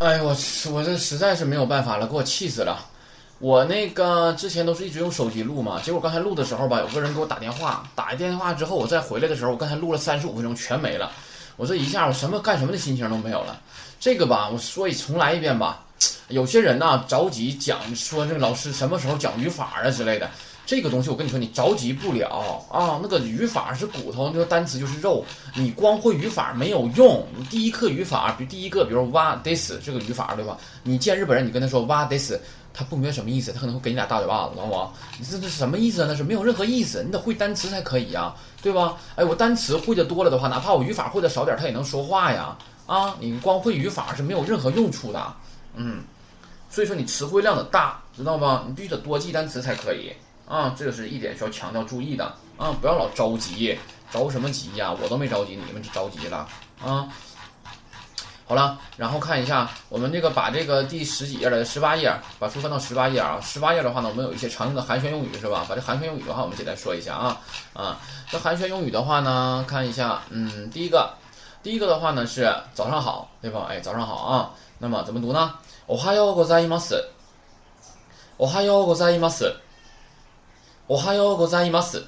哎，我我这实在是没有办法了，给我气死了。我那个之前都是一直用手机录嘛，结果刚才录的时候吧，有个人给我打电话，打一电话之后，我再回来的时候，我刚才录了三十五分钟全没了。我这一下我什么干什么的心情都没有了。这个吧，我说一重来一遍吧。有些人呢着急讲说这个老师什么时候讲语法啊之类的。这个东西我跟你说，你着急不了啊！那个语法是骨头，那个单词就是肉。你光会语法没有用。你第一课语法，比如第一个，比如哇 this 这个语法对吧？你见日本人，你跟他说哇 this，他不明白什么意思，他可能会给你俩大嘴巴子，知道吗？你这这什么意思啊？那是没有任何意思。你得会单词才可以呀，对吧？哎，我单词会的多了的话，哪怕我语法会的少点，他也能说话呀。啊，你光会语法是没有任何用处的。嗯，所以说你词汇量得大，知道吧？你必须得多记单词才可以。啊，这个是一点需要强调注意的啊！不要老着急，着什么急呀？我都没着急，你们着急了啊！好了，然后看一下我们这个把这个第十几页的十八页，把书翻到十八页啊。十八页的话呢，我们有一些常用的寒暄用语是吧？把这寒暄用语的话，我们简单说一下啊啊。这寒暄用语的话呢，看一下，嗯，第一个，第一个的话呢是早上好，对吧？哎，早上好啊。那么怎么读呢？おはようございます。おはようございます。 我还有个在伊马斯，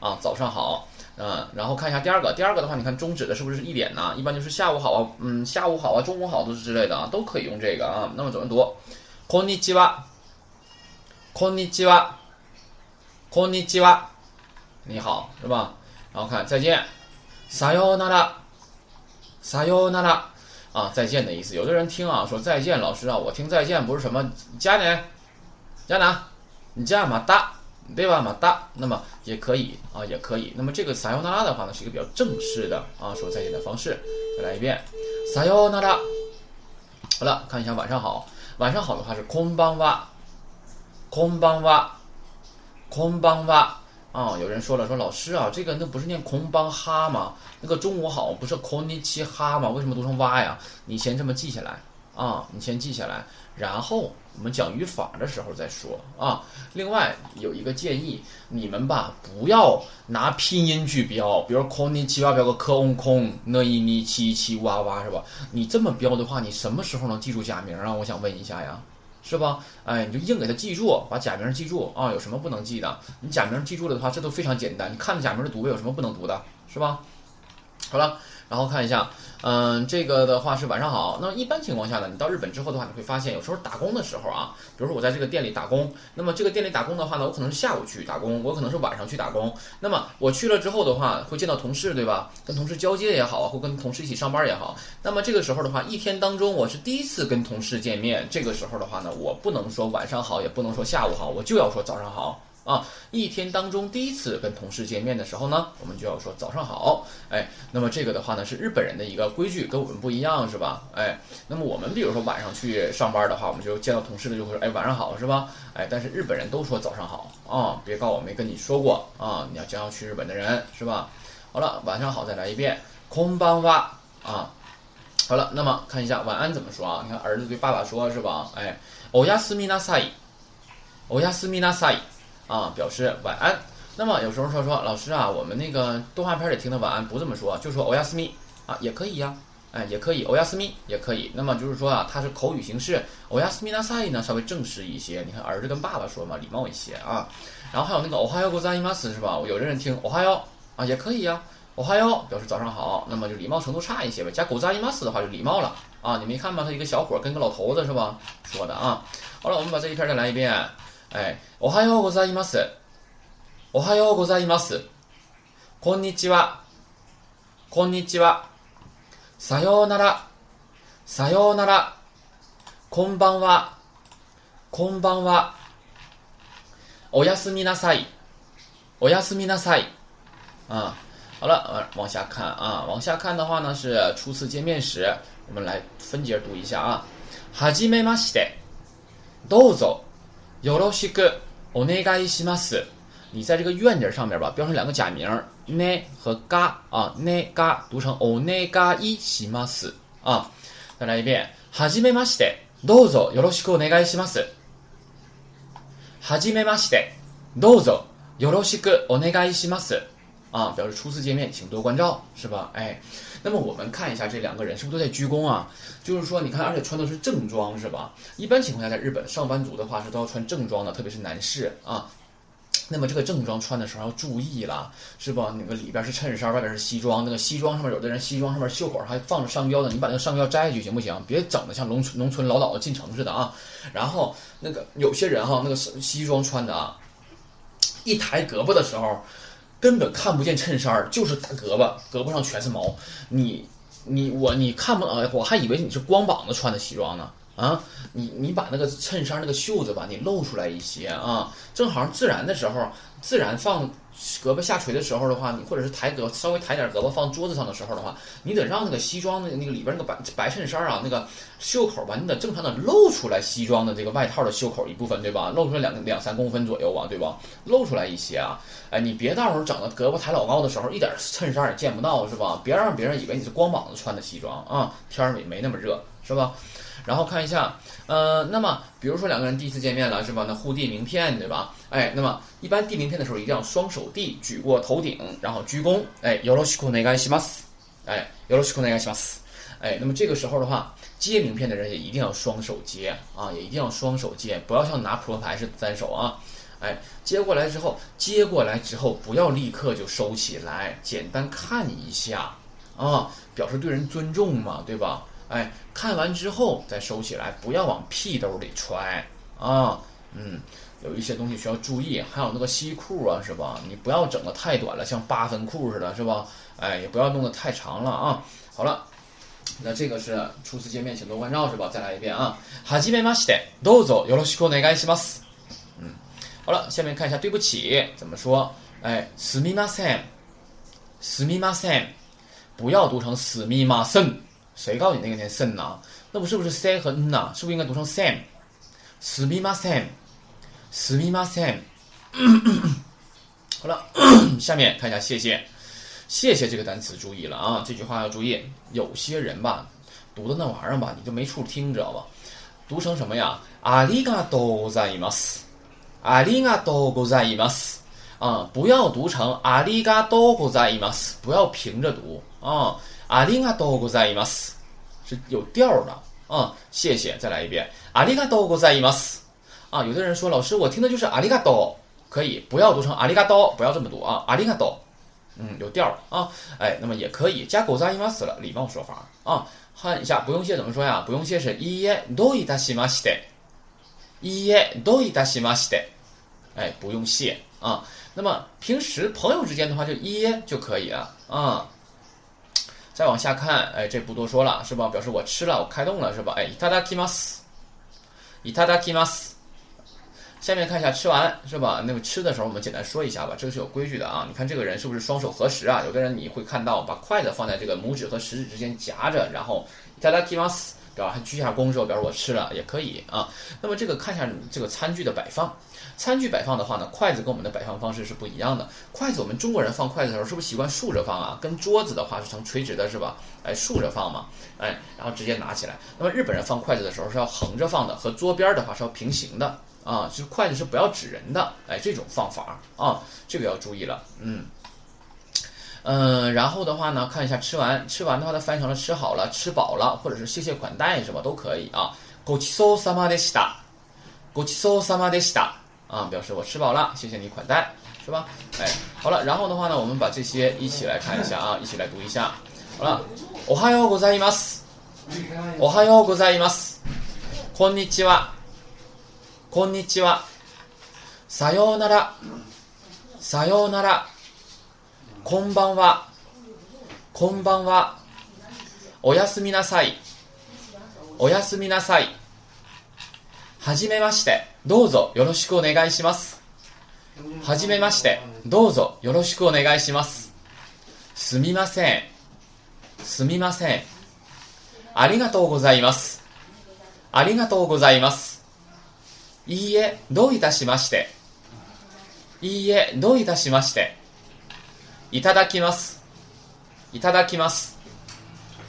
啊，早上好，嗯，然后看一下第二个，第二个的话，你看终止的是不是一点呢？一般就是下午好啊，嗯，下午好啊，中午好都是之类的啊，都可以用这个啊。那么怎么读？こんにちは，こんにちは，こんにちは，你好，是吧？然后看再见，さよなら，さよなら，啊，再见的意思。有的人听啊说再见，老师啊，我听再见不是什么加呢，加哪？你加嘛哒。 对吧？马达，那么也可以啊，也可以。那么这个撒尤那拉的话呢，是一个比较正式的啊说再见的方式。再来一遍，撒尤那拉。好了，看一下晚上好。晚上好的话是空邦哇，空邦哇，空邦哇。啊，有人说了，说老师啊，这个那不是念空邦哈吗？那个中午好不是空尼奇哈吗？为什么读成哇呀？你先这么记下来啊，你先记下来。然后我们讲语法的时候再说啊。另外有一个建议，你们吧不要拿拼音去标，比如空尼七八标个科翁空，那一尼七七哇哇是吧？你这么标的话，你什么时候能记住假名啊？我想问一下呀，是吧？哎，你就硬给它记住，把假名记住啊。有什么不能记的？你假名记住了的话，这都非常简单。你看着假名的读呗，有什么不能读的，是吧？好了，然后看一下。嗯，这个的话是晚上好。那么一般情况下呢，你到日本之后的话，你会发现有时候打工的时候啊，比如说我在这个店里打工，那么这个店里打工的话呢，我可能是下午去打工，我可能是晚上去打工。那么我去了之后的话，会见到同事，对吧？跟同事交接也好，或跟同事一起上班也好。那么这个时候的话，一天当中我是第一次跟同事见面，这个时候的话呢，我不能说晚上好，也不能说下午好，我就要说早上好。啊，一天当中第一次跟同事见面的时候呢，我们就要说早上好。哎，那么这个的话呢是日本人的一个规矩，跟我们不一样，是吧？哎，那么我们比如说晚上去上班的话，我们就见到同事的就会说，哎，晚上好，是吧？哎，但是日本人都说早上好啊，别告我没跟你说过啊，你要将要去日本的人，是吧？好了，晚上好，再来一遍，空邦哇啊。好了，那么看一下晚安怎么说啊？你看儿子对爸爸说，是吧？哎，おやすみなさい，おやすみなさい。 啊，表示晚安。那么有时候说说老师啊，我们那个动画片里听的晚安不这么说，就说欧亚斯密啊，也可以呀，哎，也可以欧亚斯密也可以。那么就是说啊，它是口语形式，欧亚斯密那赛呢稍微正式一些。你看儿子跟爸爸说嘛，礼貌一些啊。然后还有那个欧哈哟ございます是吧？有的人听欧哈哟啊，也可以呀，欧哈哟表示早上好，那么就礼貌程度差一些呗。加ございます的话就礼貌了啊。你没看吗？他一个小伙跟个老头子是吧说的啊。好了，我们把这一篇再来一遍。 哎，おはようございます。おはようございます。こんにちは。こんにちは。さようなら。さようなら。こんばんは。こんばんは。おやすみなさい。おやすみなさい。啊，好了，往下看啊，往下看的话呢是初次见面时，我们来分节读一下啊。はじめまして。どうぞ。よろしくお願いします。你在这个愿字上面吧，标上两个假名ね和嘎啊，ね嘎读成お願いします啊。再来一遍。はじめまして。どうぞよろしくお願いします。はじめまして。どうぞよろしくお願いします。 啊，表示初次见面，请多关照，是吧？哎， 那么我们看一下这两个人是不是都在鞠躬啊？就是说，你看，而且穿的是正装，是吧？一般情况下，在日本上班族的话是都要穿正装的，特别是男士啊。那么这个正装穿的时候要注意了，是吧？那个里边是衬衫，外边是西装。那个西装上面有的人西装上面袖口还放着商标的，你把那个商标摘下去行不行？别整的像农村农村老鸨子进城似的啊！然后那个有些人哈，那个西装穿的啊，一抬胳膊的时候。根本看不见衬衫，就是大胳膊，胳膊上全是毛。你、你、我，你看不？呃，我还以为你是光膀子穿的西装呢。啊，你你把那个衬衫那个袖子吧，你露出来一些啊，正好自然的时候，自然放。胳膊下垂的时候的话，你或者是抬胳稍微抬点胳膊放桌子上的时候的话，你得让那个西装的那个里边那个白白衬衫啊，那个袖口吧，你得正常的露出来西装的这个外套的袖口一部分，对吧？露出来两两三公分左右啊，对吧？露出来一些啊，哎，你别到时候整的胳膊抬老高的时候，一点衬衫也见不到，是吧？别让别人以为你是光膀子穿的西装啊，天儿也没那么热，是吧？然后看一下，呃，那么比如说两个人第一次见面了，是吧？那互递名片，对吧？哎，那么一般递名片的时候一定要双手递，举过头顶，然后鞠躬，哎，よろしくお願いします，哎，よろしくお願いします，哎，那么这个时候的话，接名片的人也一定要双手接啊，也一定要双手接，不要像拿扑克牌似的单手啊，哎，接过来之后，接过来之后不要立刻就收起来，简单看一下啊，表示对人尊重嘛，对吧？ 哎，看完之后再收起来，不要往屁兜里揣啊。嗯，有一些东西需要注意，还有那个西裤啊，是吧？你不要整的太短了，像八分裤似的，是吧？哎，也不要弄得太长了啊。好了，那这个是初次见面，请多关照，是吧？再来一遍啊。はじめまして、どうぞよろしくお願いします。嗯，好了，下面看一下对不起怎么说。哎，すみません、すみません，不要读成すみません。 谁告诉你那个念森呐？那不是不是 C 和 N 呐？是不是应该读成 Sam？死咪妈 Sam，死咪妈 Sam。好了，下面看一下，谢谢，谢谢这个单词，注意了啊，这句话要注意，有些人吧，读的那玩意儿吧，你就没处听，知道吧？读成什么呀？ありがとうございます。ありがとうございます。啊，不要读成，ありがとうございます。不要平着读。啊。阿里嘎多ございます，是有调的啊！谢谢，再来一遍。阿里嘎多ございます，啊！有的人说，老师，我听的就是阿里嘎多，可以不要读成阿里嘎多，不要这么读啊！阿里嘎多，嗯，有调啊！哎，那么也可以加ございます了，礼貌说法啊！看一下，不用谢怎么说呀？不用谢是いいえどういたしまして，いいえどういたしまして，哎，不用谢啊！那么平时朋友之间的话，就いいえ就可以了啊。 再往下看，哎，这不多说了，是吧？表示我吃了，我开动了，是吧？哎，いただきます，いただきます。下面看一下吃完，是吧？那个吃的时候，我们简单说一下吧，这个是有规矩的啊。你看这个人是不是双手合十啊？有的人你会看到把筷子放在这个拇指和食指之间夹着，然后いただきます，表示还鞠下躬之后表示我吃了也可以啊。那么这个看一下这个餐具的摆放。 餐具摆放的话呢，筷子跟我们的摆放方式是不一样的。筷子我们中国人放筷子的时候是不是习惯竖着放啊？跟桌子的话是成垂直的，是吧？哎，竖着放嘛，哎，然后直接拿起来。那么日本人放筷子的时候是要横着放的，和桌边的话是要平行的啊，就是筷子是不要指人的，哎，这种放法啊，这个要注意了，嗯，嗯，然后的话呢，看一下吃完，吃完的话它翻译成了吃好了、吃饱了，或者是谢谢款待是吧？都可以啊。ごちそうさまでした。ごちそうさまでした。 啊，表示我吃饱了，谢谢你款待，是吧？哎，好了，然后的话呢，我们把这些一起来看一下啊，一起来读一下。好了，おはようございます。おはようございます。こんにちは。こんにちは。さようなら。さようなら。こんばんは。こんばんは。おやすみなさい。おやすみなさい。はじめまして。どうぞよろしくお願いします。はじめまして、どうぞよろしくお願いします。すみません。すみません。ありがとうございます。ありがとうございます。いいえ、どういたしまして。いいえ、どういたしまして。いただきます。いただきます。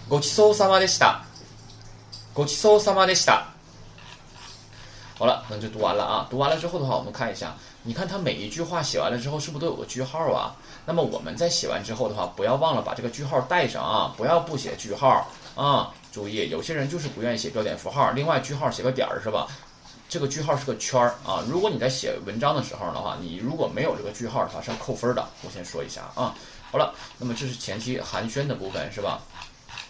ごちそうさまでした。ごちそうさまでした。好了，那就读完了啊。读完了之后的话，我们看一下，你看它每一句话写完了之后，是不是都有个句号啊？那么我们在写完之后的话，不要忘了把这个句号带上啊，不要不写句号啊。注意，有些人就是不愿意写标点符号，另外句号写个点儿是吧？这个句号是个圈儿啊。如果你在写文章的时候的话，你如果没有这个句号的话，是要扣分的。我先说一下啊。好了，那么这是前期寒暄的部分是吧？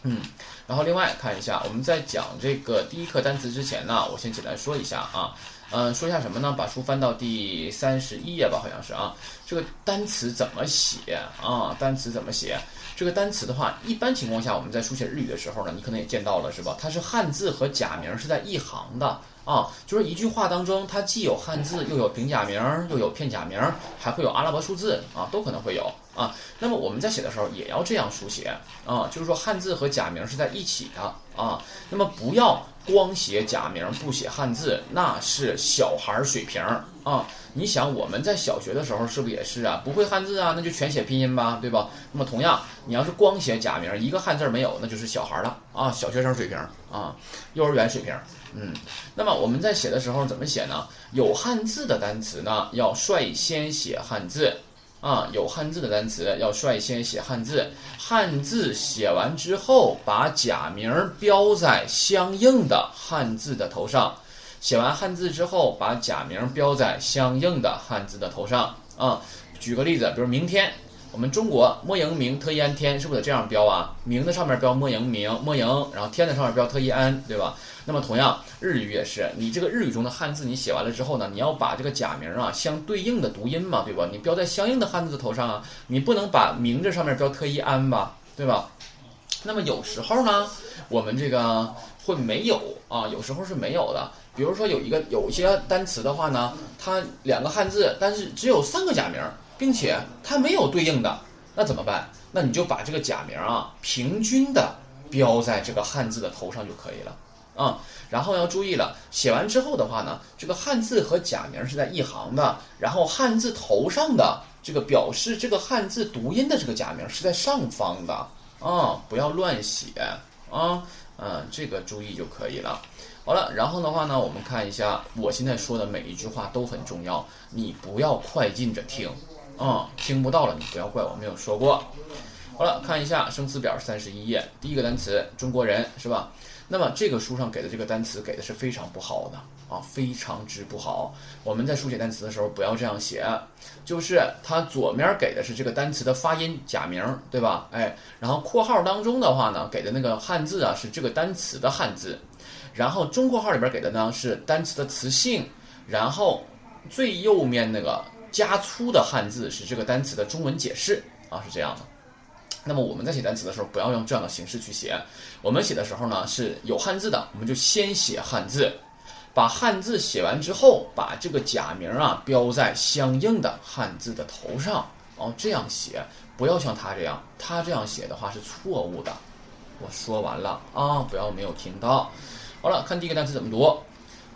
嗯，然后另外看一下，我们在讲这个第一课单词之前呢，我先简单说一下啊，嗯，说一下什么呢？把书翻到第三十一页吧，好像是啊。这个单词怎么写啊？单词怎么写？这个单词的话，一般情况下我们在书写日语的时候呢，你可能也见到了是吧？它是汉字和假名是在一行的。啊，就是一句话当中，它既有汉字，又有平假名，又有片假名，还会有阿拉伯数字啊，都可能会有啊。那么我们在写的时候也要这样书写啊，就是说汉字和假名是在一起的啊。那么不要光写假名不写汉字，那是小孩水平啊。你想我们在小学的时候是不是也是啊？不会汉字啊，那就全写拼音吧，对吧？那么同样，你要是光写假名，一个汉字没有，那就是小孩了啊，小学生水平啊，幼儿园水平。嗯，那么我们在写的时候怎么写呢？有汉字的单词呢，要率先写汉字啊。有汉字的单词要率先写汉字，汉字写完之后，把假名标在相应的汉字的头上。写完汉字之后，把假名标在相应的汉字的头上啊。举个例子，比如明天。我们中国莫迎明特一安天是不是得这样标啊？名的上面标莫迎明莫迎，然后天的上面标特一安，对吧？那么同样日语也是，你这个日语中的汉字你写完了之后呢，你要把这个假名啊相对应的读音嘛，对吧？你标在相应的汉字的头上啊，你不能把名这上面标特一安吧，对吧？那么有时候呢，我们这个会没有啊，有时候是没有的。比如说有一个有些单词的话呢，它两个汉字，但是只有三个假名。并且它没有对应的，那怎么办？那你就把这个假名啊平均的标在这个汉字的头上就可以了啊。然后要注意了，写完之后的话呢，这个汉字和假名是在一行的，然后汉字头上的这个表示这个汉字读音的这个假名是在上方的啊，不要乱写啊，嗯，这个注意就可以了。好了，然后的话呢，我们看一下我现在说的每一句话都很重要，你不要快进着听。嗯，听不到了，你不要怪我没有说过。好了，看一下生词表三十一页，第一个单词中国人是吧？那么这个书上给的这个单词给的是非常不好的啊，非常之不好。我们在书写单词的时候不要这样写，就是它左面给的是这个单词的发音假名，对吧？哎，然后括号当中的话呢，给的那个汉字啊是这个单词的汉字，然后中括号里边给的呢是单词的词性，然后最右面那个。加粗的汉字是这个单词的中文解释啊，是这样的。那么我们在写单词的时候，不要用这样的形式去写。我们写的时候呢，是有汉字的，我们就先写汉字，把汉字写完之后，把这个假名啊标在相应的汉字的头上哦，这样写，不要像他这样，他这样写的话是错误的。我说完了啊，不要没有听到。好了，看第一个单词怎么读。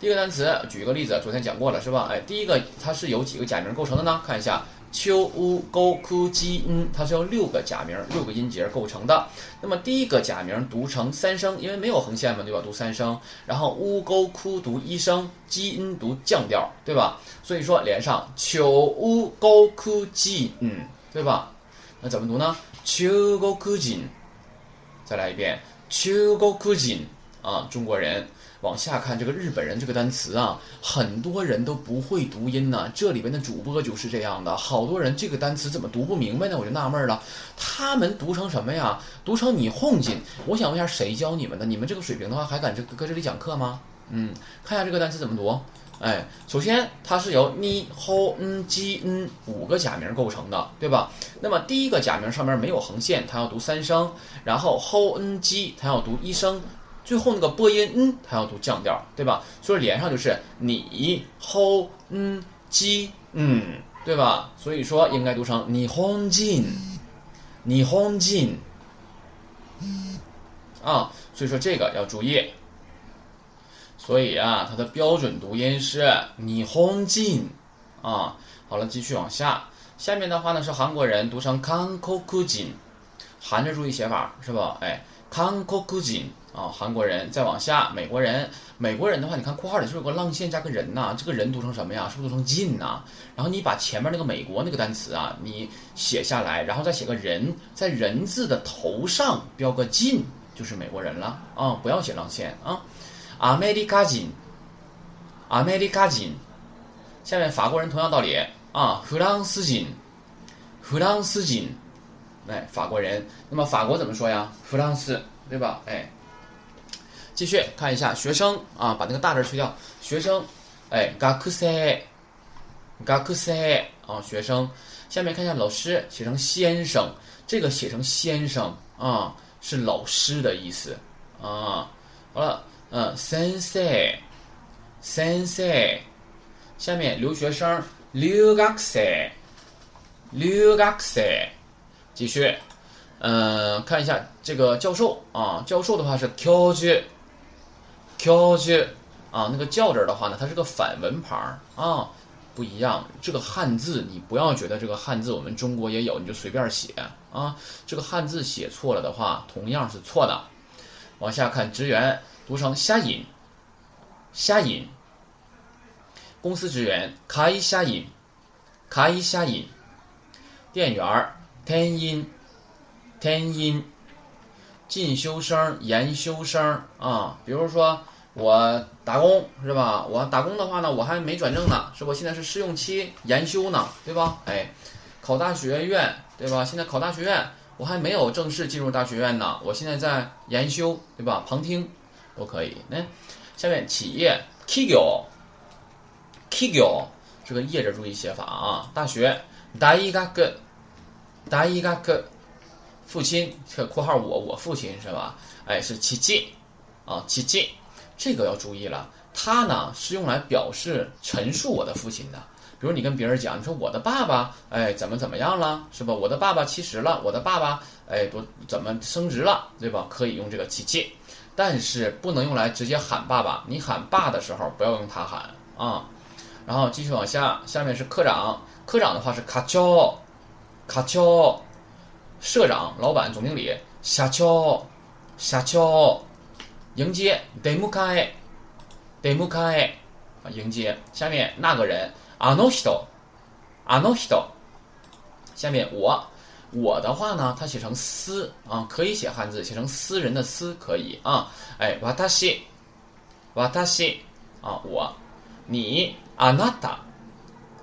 第一个单词，举一个例子，昨天讲过了是吧？哎，第一个它是由几个假名构成的呢？看一下，秋乌沟枯基音，它是由六个假名、六个音节构成的。那么第一个假名读成三声，因为没有横线嘛，对吧？读三声。然后乌沟枯读一声，基音读降调，对吧？所以说连上秋乌沟枯基音，对吧？那怎么读呢？秋沟枯金，再来一遍，秋沟枯金啊，中国人。往下看这个日本人这个单词啊，很多人都不会读音呢。这里边的主播就是这样的，好多人这个单词怎么读不明白呢？我就纳闷了，他们读成什么呀？读成你哄进。我想问一下，谁教你们的？你们这个水平的话，还敢这搁这里讲课吗？嗯，看一下这个单词怎么读。哎，首先它是由你、后、嗯、基、嗯五个假名构成的，对吧？那么第一个假名上面没有横线，它要读三声，然后后、嗯、基它要读一声。最后那个波音，嗯，它要读降调，对吧？所以连上就是你 honjin，对吧？所以说应该读成你 honjin，你 honjin，啊，所以说这个要注意。所以啊，它的标准读音是你 honjin，啊，好了，继续往下。下面的话呢是韩国人读成 kangkukjin，韩着注意写法是吧？哎，kangkukjin。啊，韩国人，再往下，美国人，美国人的话，你看括号里是不是有个浪线加个人呐？这个人读成什么呀？是不是读成进呐？然后你把前面那个美国那个单词啊，你写下来，然后再写个人，在人字的头上标个进，就是美国人了啊！不要写浪线啊。アメリカ人，アメリカ人，下面法国人同样道理啊，フランス人，フランス人，哎，法国人，那么法国怎么说呀？フランス，对吧？哎。 继续看一下学生啊，把那个大字去掉。学生，哎，学生，学生啊，学生。下面看一下老师，写成先生，这个写成先生啊，是老师的意思啊。好了，嗯，先生，先生。下面留学生，留学生，留学生。继续，嗯，看一下这个教授啊，教授的话是教授。教授啊，那个教字的话呢，它是个反文牌儿啊，不一样。这个汉字你不要觉得这个汉字我们中国也有，你就随便写啊。这个汉字写错了的话，同样是错的。往下看，职员读成虾引，虾引。公司职员开虾引，开虾引。店员天音，天音。进修生、研修生啊，比如说。我打工是吧？我打工的话呢，我还没转正呢，是不？现在是试用期研修呢，对吧？哎，考大学院，对吧？现在考大学院，我还没有正式进入大学院呢，我现在在研修，对吧？旁听都可以。那下面企业 k i g o k i g o 这个业者注意写法啊。大学大一个个，大一个个，父亲这括号我我父亲是吧？哎，是奇迹啊，奇迹。这个要注意了，它呢是用来表示陈述我的父亲的。比如你跟别人讲，你说我的爸爸，哎，怎么怎么样了，是吧？我的爸爸七十了，我的爸爸，哎，不怎么升职了，对吧？可以用这个奇迹，但是不能用来直接喊爸爸。你喊爸的时候，不要用他喊啊。然后继续往下，下面是科长，科长的话是卡乔，卡乔，社长、老板、总经理，下乔，下乔。迎接，de mukai，de mukai，啊，迎接。下面那个人，ano hito，ano hito。下面我，我的话呢，它写成私啊，可以写汉字，写成私人的私可以啊。哎，わたし，わたし，啊，我，你，あなた，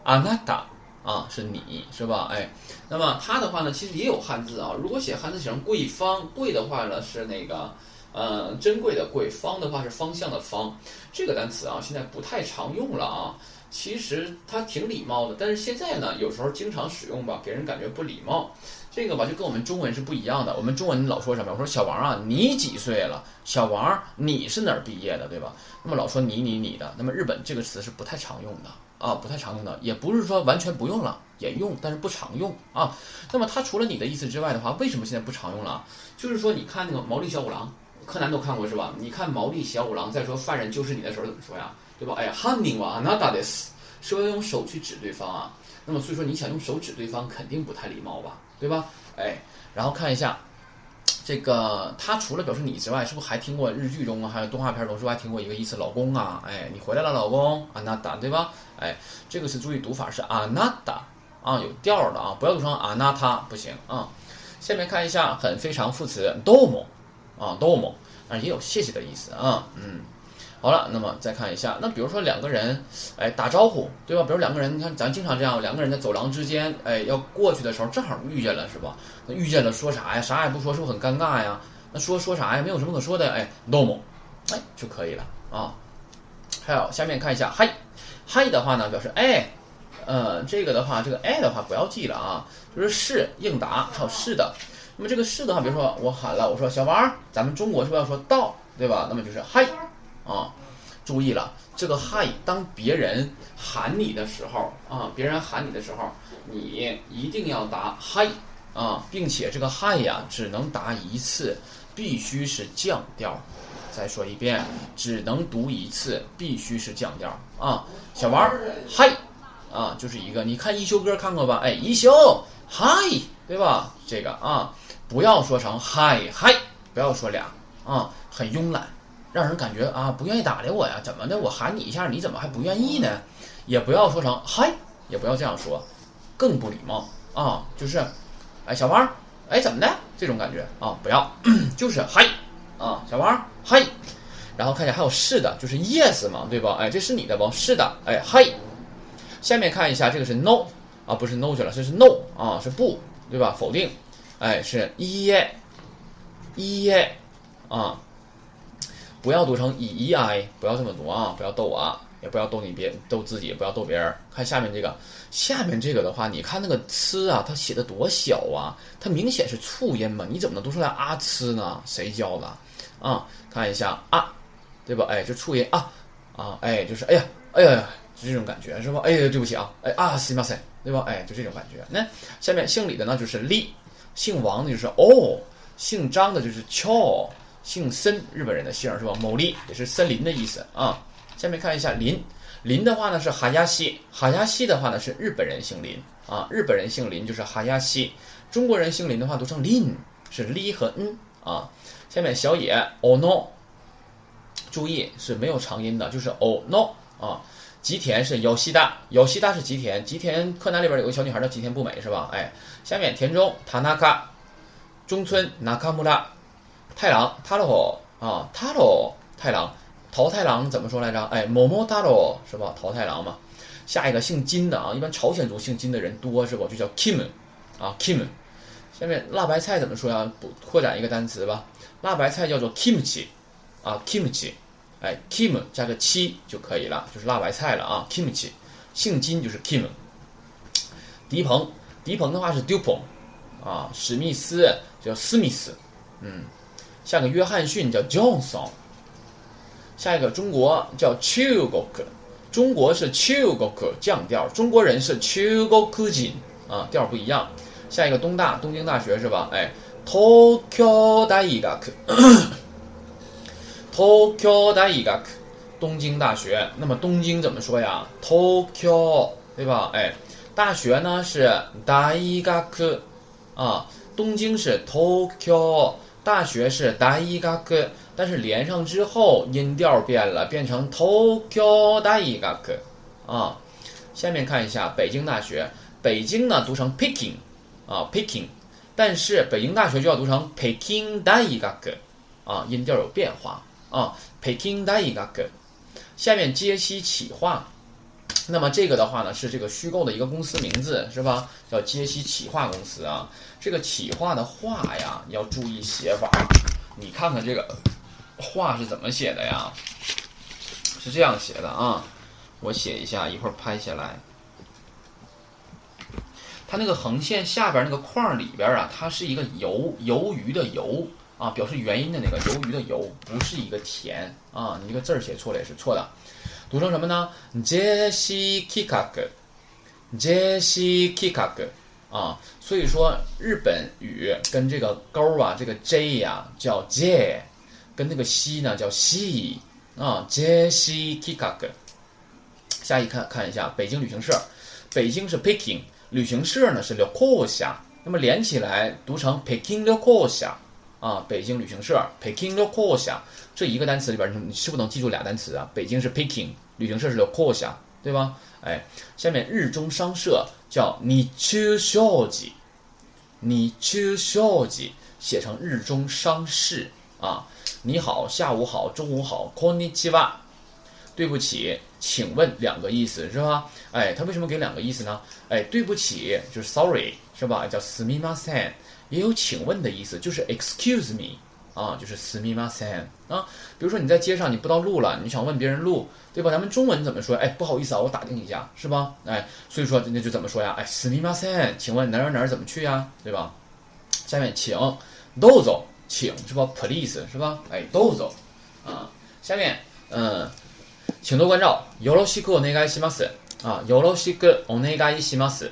あなた，啊，是你是吧？哎，那么它的话呢，其实也有汉字啊。如果写汉字写成贵方，贵的话呢是那个。 呃，珍贵的贵，方的话是方向的方，这个单词啊，现在不太常用了啊。其实它挺礼貌的，但是现在呢，有时候经常使用吧，给人感觉不礼貌。这个吧，就跟我们中文是不一样的。我们中文老说什么？我说小王啊，你几岁了？小王，你是哪儿毕业的，对吧？那么老说你你你的。那么日本这个词是不太常用的啊，不太常用的，也不是说完全不用了，也用，但是不常用啊。那么它除了你的意思之外的话，为什么现在不常用了？就是说，你看那个毛利小五郎。柯南都看过是吧？你看毛利小五郎在说犯人就是你的时候怎么说呀？对吧？哎呀，犯人はあなたです，是不是用手去指对方啊？那么所以说你想用手指对方肯定不太礼貌吧？对吧？哎，然后看一下这个，他除了表示你之外，是不是还听过日剧中啊，还有动画片中是不是还听过一个意思老公啊？哎，你回来了，老公，あなた，对吧？哎，这个是注意读法是あなた啊，有调的啊，不要读成あなた，不行啊。下面看一下很非常副词どうも。 啊，多么啊，也有谢谢的意思啊，嗯，好了，那么再看一下，那比如说两个人，哎，打招呼，对吧？比如两个人，你看咱经常这样，两个人在走廊之间，哎，要过去的时候，正好遇见了，是吧？那遇见了说啥呀？啥也不说，是不是很尴尬呀？那说说啥呀？没有什么可说的，哎，多么，哎，就可以了啊。还有下面看一下，，hi，hi 的话呢，表示哎，呃，这个的话，这个哎的话不要记了啊，就是是应答，还有是的。那么这个是的话，比如说我喊了，我说小王，咱们中国是不是要说到，对吧？那么就是嗨，啊，注意了，这个嗨，当别人喊你的时候啊，别人喊你的时候，你一定要答嗨啊，并且这个嗨呀，只能答一次，必须是降调。再说一遍，只能读一次，必须是降调啊。小王，嗨，啊，就是一个，你看一休哥看过吧？哎，一休，嗨，对吧？这个啊。不要说成嗨嗨，不要说俩啊，很慵懒，让人感觉啊不愿意搭理我呀？怎么的？我喊你一下，你怎么还不愿意呢？也不要说成嗨，也不要这样说，更不礼貌啊！就是，哎，小王，哎，怎么的？这种感觉啊，不要，就是嗨啊，小王嗨。然后看一下还有是的，就是 yes 嘛，对吧？哎，这是你的不？是的，哎，嗨。下面看一下，这个是 no 啊，不是 no 去了，这是 no 啊，是不对吧？否定，哎，是一耶一耶啊，不要读成以一 i，不要这么读啊，不要逗我啊，也不要逗你别逗自己，不要逗别人。看下面这个，下面这个的话，你看那个呲啊，它写的多小啊，它明显是促音嘛，你怎么能读出来啊呲呢？谁教的啊？看一下啊。对吧？哎，就促音啊啊，哎，就是哎呀，哎呀，就这种感觉是吧？哎呀，对不起啊，哎啊，すみません，对吧？哎，就这种感觉。那下面姓李的呢，就是李； 姓王的就是哦；姓张的就是俏；姓森，日本人的姓是吧？某利也是森林的意思啊。下面看一下林，林的话呢是哈亚西，哈亚西的话呢是日本人姓林啊，日本人姓林就是哈亚西，中国人姓林的话读成林，是 l 和 n 啊。下面小野哦 no。注意是没有长音的，就是 oh no 啊。吉田是有西大，有西大是吉田，吉田柯南里边有个小女孩叫吉田不美是吧？哎，下面田中 tanaka，中村 nakamura，太郎 taro 啊 taro 太郎，桃太郎怎么说来着？哎，momo taro 是吧？桃太郎嘛。下一个姓金的啊，一般朝鲜族姓金的人多是吧？就叫 kim 啊 kim。下面辣白菜怎么说呀？扩展一个单词吧，辣白菜叫做 kimchi。啊，kimchi，哎，kim 加个七就可以了，就是辣白菜了啊，kimchi，姓金就是 kim。迪鹏，迪鹏的话是 dupont，啊，史密斯叫斯密斯，嗯，下个约翰逊叫 Johnson，下一个中国叫 Chugok，中国是 Chugok 降调，中国人是 Chugokujin，啊，调不一样。下一个东大，东京大学是吧？哎，Tokyo Tokyo 大学，东京大学。那么东京怎么说呀？Tokyo，对吧？哎，大学呢是大学，啊，东京是 Tokyo，大学是大学，但是连上之后音调变了，变成 Tokyo 大学，啊。下面看一下北京大学，北京呢读成 Peking，啊 Peking，但是北京大学就要读成 Peking 大学，啊，音调有变化。啊，Peking Daigaku，下面接西企划，那么这个的话呢是这个虚构的一个公司名字是吧？叫接西企划公司啊。这个企划的划呀要注意写法，你看看这个划是怎么写的呀？是这样写的啊，我写一下，一会儿拍下来。它那个横线下边那个框里边啊，它是一个鱿鱿鱼的鱿。啊，表示原因的那个鱿鱼的鱿不是一个田啊，你这个字儿写错了也是错的，读成什么呢？Jesse Kikak，Jesse Kikak 啊，所以说日本语跟这个勾啊，这个 J 呀叫 J，跟那个西呢叫西啊，Jesse Kikak。下一看看一下北京旅行社，北京是 Peking，旅行社呢是 l o k o s a 那么连起来读成 Peking l o k o s a 啊，北京旅行社 Peking l o k o s a 这一个单词里边，你是不是能记住俩单词啊？北京是 Peking，旅行社是 l o k o s a 对吧？哎，下面日中商社叫你去小姐，你去小姐写成日中商事啊。你好，下午好，中午好，Konnichiwa。对不起，请问两个意思是吧？哎，他为什么给两个意思呢？哎，对不起就是 sorry 是吧？叫 sumimasen。也有请问的意思，就是 excuse me 啊，就是すみません啊。比如说你在街上你不到路了，你想问别人路，对吧？咱们中文怎么说？哎，不好意思啊，我打听一下，是吧？哎，所以说那就怎么说呀？哎，すみません，请问哪儿哪儿怎么去呀？对吧？下面请どうぞ，请是吧？Please 是吧？哎，どうぞ啊。下面嗯，请多关照，よろしくお願いします啊，よろしくお願いします。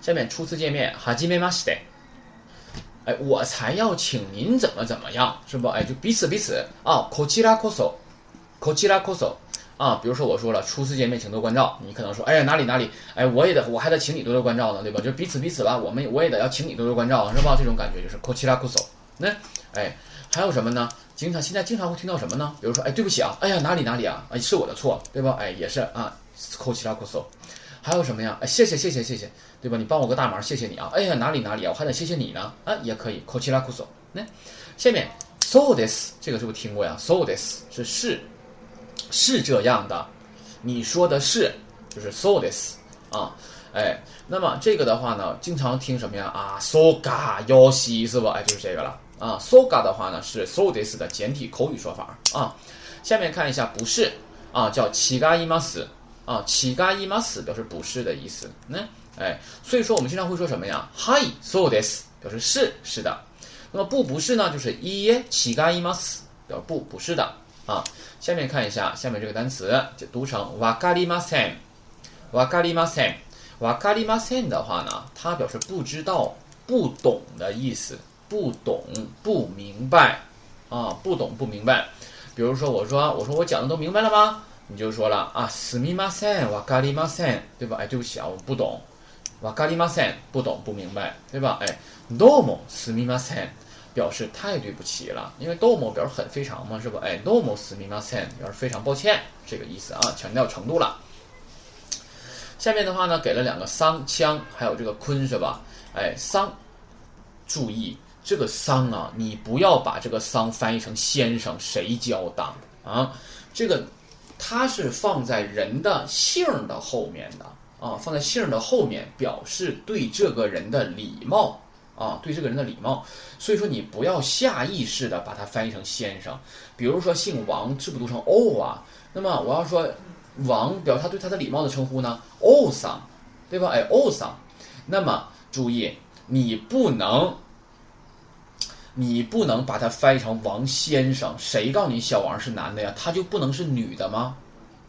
下面初次见面，はじめまして。 哎，我才要请您怎么怎么样，是不？哎，就彼此彼此啊。こちらこそ，こちらこそ啊。比如说我说了初次见面请多关照，你可能说哎呀哪里哪里，哎我也得我还得请你多多关照呢，对吧？就彼此彼此吧，我们我也得要请你多多关照，是吧？这种感觉就是こちらこそ。那哎还有什么呢？ 经常现在经常会听到什么呢？比如说，哎，对不起啊，哎呀，哪里哪里啊，哎，是我的错，对吧？哎，也是啊，扣其他扣搜。 还有什么呀？哎，谢谢谢谢谢谢，对吧？你帮我个大忙，谢谢你啊。哎呀，哪里哪里啊，我还得谢谢你呢。啊，也可以扣其他扣搜。那下面 so this 这个是不是听过呀？so this 是是是这样的，你说的是就是 so this 啊。哎，那么这个的话呢，经常听什么呀？啊，so ga 要西是不？哎，就是这个了啊。so ga 的话呢是 so this 的简体口语说法啊。下面看一下不是啊，叫七嘎伊玛斯啊，七嘎伊玛斯表示不是的意思。那哎，所以说我们经常会说什么呀？hi so this 表示是是的。那么不不是呢，就是一耶七嘎伊玛斯表示不不是的啊。下面看一下下面这个单词，就读成瓦嘎里马森，瓦嘎里马森。瓦卡里马森的话呢，它表示不知道、不懂的意思，不懂、不明白，啊，不懂不明白。比如说，我说，我说我讲的都明白了吗？你就说了啊，斯密马森，瓦卡里马森，对吧？哎，对不起啊，我不懂，瓦卡里马森，不懂不明白，对吧？哎，normal 斯密马森表示太对不起了，因为 normal 表示很非常嘛，是吧？哎，normal 斯密马森表示非常抱歉，这个意思啊，强调程度了。下面的话呢，给了两个桑枪，还有这个坤是吧？哎，桑，注意这个桑啊，你不要把这个桑翻译成先生，谁教的啊？这个它是放在人的姓的后面的啊，放在姓的后面，表示对这个人的礼貌啊，对这个人的礼貌。所以说你不要下意识的把它翻译成先生。比如说姓王，是不读成哦啊？那么我要说。王表示他对他的礼貌的称呼呢，欧桑，对吧？哎，欧桑。那么注意，你不能，你不能把它翻译成王先生。谁告诉你小王是男的呀？他就不能是女的吗？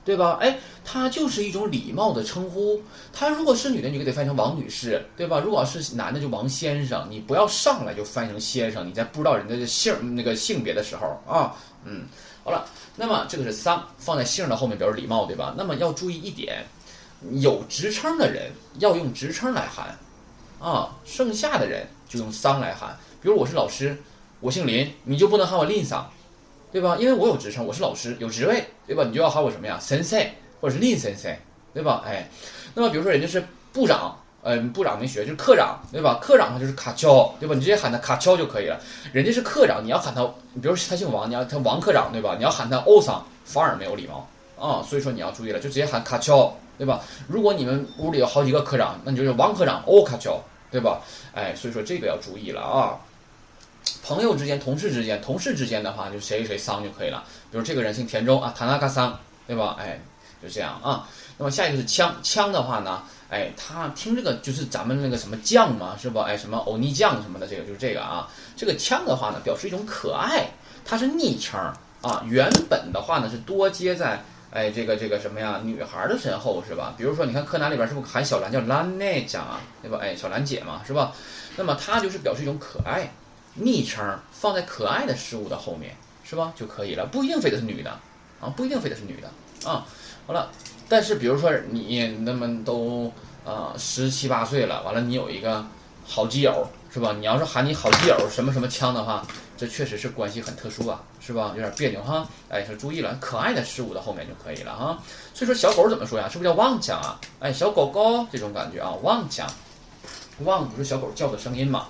对吧？哎，他就是一种礼貌的称呼。他如果是女的，你就得翻译成王女士，对吧？如果是男的，就王先生。你不要上来就翻译成先生。你在不知道人家的姓那个性别的时候啊，嗯。好了，那么这个是桑放在姓的后面表示礼貌，对吧？那么要注意一点，有职称的人要用职称来喊，啊，剩下的人就用桑来喊。比如我是老师，我姓林，你就不能喊我林桑，对吧？因为我有职称，我是老师，有职位，对吧？你就要喊我什么呀？先生或者是林先生，对吧？哎，那么比如说人家是部长。嗯，部长没学，就是科长，对吧？科长他就是卡乔，对吧？你直接喊他卡乔就可以了。人家是科长，你要喊他，比如他姓王，你要他王科长，对吧？你要喊他欧桑，反而没有礼貌啊。所以说你要注意了，就直接喊卡乔，对吧？如果你们屋里有好几个科长，那你就是王科长欧卡乔，对吧？哎，所以说这个要注意了啊。朋友之间、同事之间、同事之间的话，就谁谁桑就可以了。比如这个人姓田中啊，塔纳卡桑，对吧？哎，就这样啊。那么下一个是枪，枪的话呢？哎，他听这个就是咱们那个什么酱嘛，是不？哎，什么欧尼酱什么的，这个就是这个啊。这个枪的话呢，表示一种可爱，它是昵称啊。原本的话呢，是多接在哎这个这个什么呀女孩的身后，是吧？比如说，你看柯南里边是不是喊小兰叫兰内酱啊，对吧？哎，小兰姐嘛，是吧？那么它就是表示一种可爱，昵称放在可爱的事物的后面，是吧？就可以了，不一定非得是女的啊，不一定非得是女的啊。好了。但是，比如说你那么都呃十七八岁了，完了你有一个好基友是吧？你要是喊你好基友什么什么枪的话，这确实是关系很特殊啊，是吧？有点别扭哈。哎，说注意了，可爱的事物的后面就可以了哈。所以说小狗怎么说呀？是不是叫旺强啊？哎，小狗狗这种感觉啊，旺强，旺不是小狗叫的声音嘛？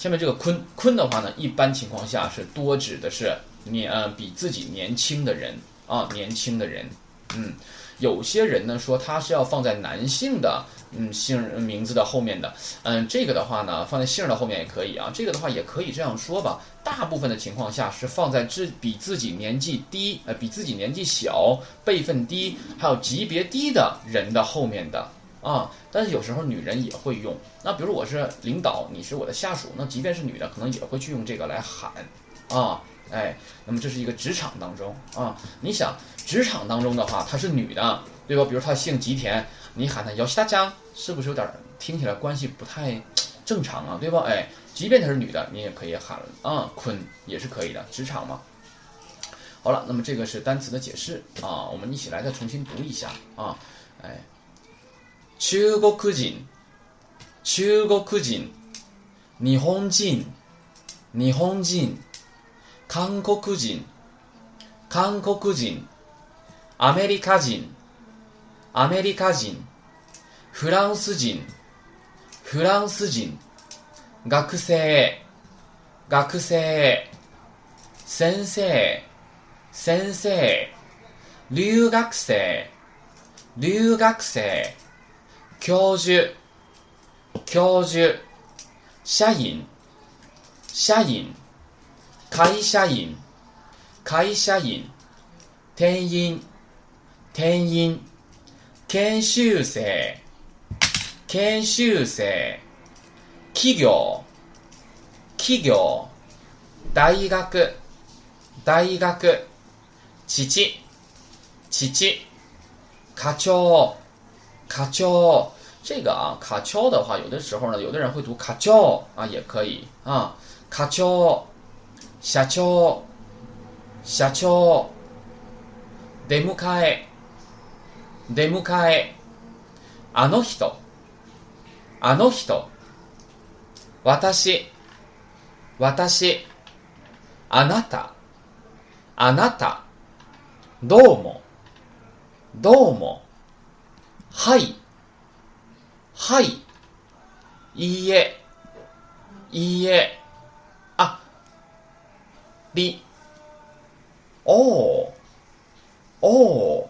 下面这个坤坤的话呢，一般情况下是多指的是年呃比自己年轻的人啊，年轻的人，嗯。有些人呢说他是要放在男性的嗯姓名字的后面的，嗯，这个的话呢放在姓的后面也可以啊，这个的话也可以这样说吧。大部分的情况下是放在自比自己年纪低呃比自己年纪小辈分低还有级别低的人的后面的啊，但是有时候女人也会用。那比如我是领导，你是我的下属，那即便是女的，可能也会去用这个来喊啊。哎，那么这是一个职场当中啊，你想职场当中的话，她是女的，对吧？比如她姓吉田，你喊她姚西大江，是不是有点听起来关系不太正常啊？对吧？哎，即便她是女的，你也可以喊啊，坤也是可以的，职场嘛。好了，那么这个是单词的解释啊，我们一起来再重新读一下啊，哎，中国人，中国人，日本人，日本人。韓国人、韓国人、アメリカ人、アメリカ人、フランス人、フランス人、学生、学生、先生、先生、留学生、留学生、教授、教授、社員、社員、会社員、会社員、店員、店員、研修生、研修生、企業、企業、大学、大学、父、父、課長、課長。这个啊，卡乔的话，有的时候呢，有的人会读卡乔啊，也可以啊。卡乔、社長、社長、出迎え、出迎え、あの人、あの人、私、私、あなた、あなた、どうも、どうも、はい、はい、いいえ、いいえ、あ、り、おー、おー、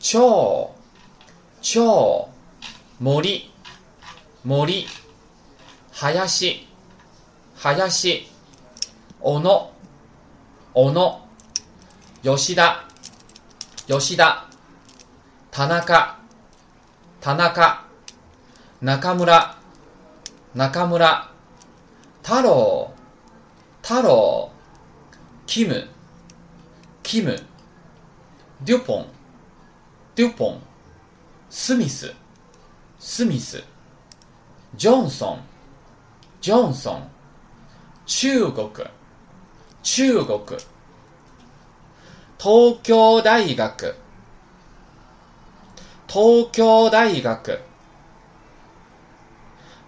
ちょう、ちょう、森、森、林、林、小野、小野、吉田、吉田、田中、田中、中村、中村、太郎、太郎、キム、キム、デュポン、デュポン、スミス、スミス、ジョンソン、ジョンソン、中国、中国、東京大学、東京大学、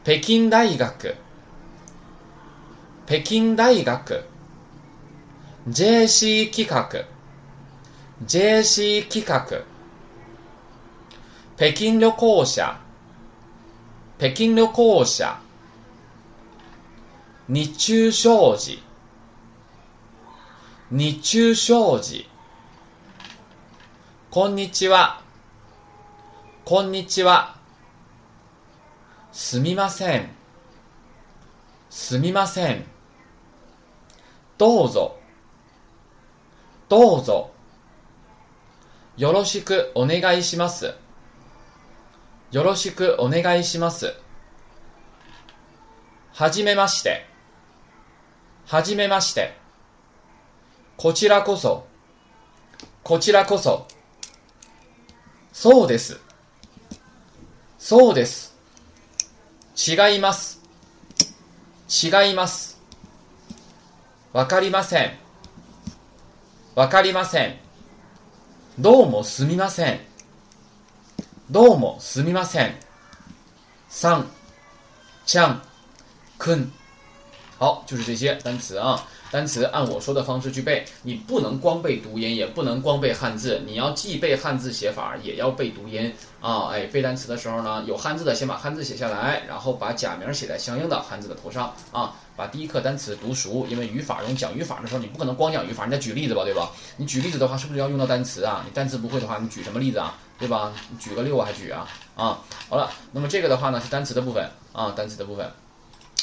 北京大学、北京大学、JC 企画、JC 企画、北京旅行者、北京旅行者、日中商事、日中商事、こんにちは、こんにちは、すみません、すみません、どうぞ、どうぞ、よろしくお願いします。よろしくお願いします。はじめまして。はじめまして。こちらこそ。こちらこそ。そうです。そうです。違います。違います。わかりません。わかりません。どうもすみません。どうもすみません。さん、ちゃん、くん。好，就是这些单词啊。单词按我说的方式去背，你不能光背读音，也不能光背汉字，你要既背汉字写法，也要背读音啊。哎，背单词的时候呢，有汉字的先把汉字写下来，然后把假名写在相应的汉字的头上啊。把第一课单词读熟，因为语法用讲语法的时候，你不可能光讲语法，你得举例子吧，对吧？你举例子的话，是不是要用到单词啊？你单词不会的话，你举什么例子啊？对吧？你举个六啊，还举啊？啊，好了，那么这个的话呢是单词的部分啊，单词的部分。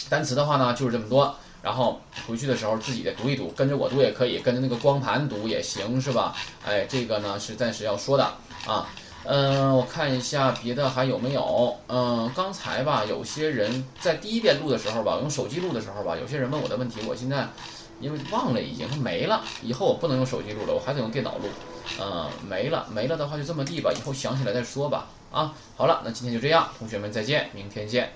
单词的话呢就是这么多，然后回去的时候自己再读一读，跟着我读也可以，跟着那个光盘读也行，是吧？哎，这个呢是暂时要说的啊。嗯，我看一下别的还有没有。嗯，刚才吧，有些人在第一遍录的时候吧，用手机录的时候吧，有些人问我的问题，我现在因为忘了已经没了，以后我不能用手机录了，我还得用电脑录。嗯，没了，没了的话就这么地吧，以后想起来再说吧。啊，好了，那今天就这样，同学们再见，明天见。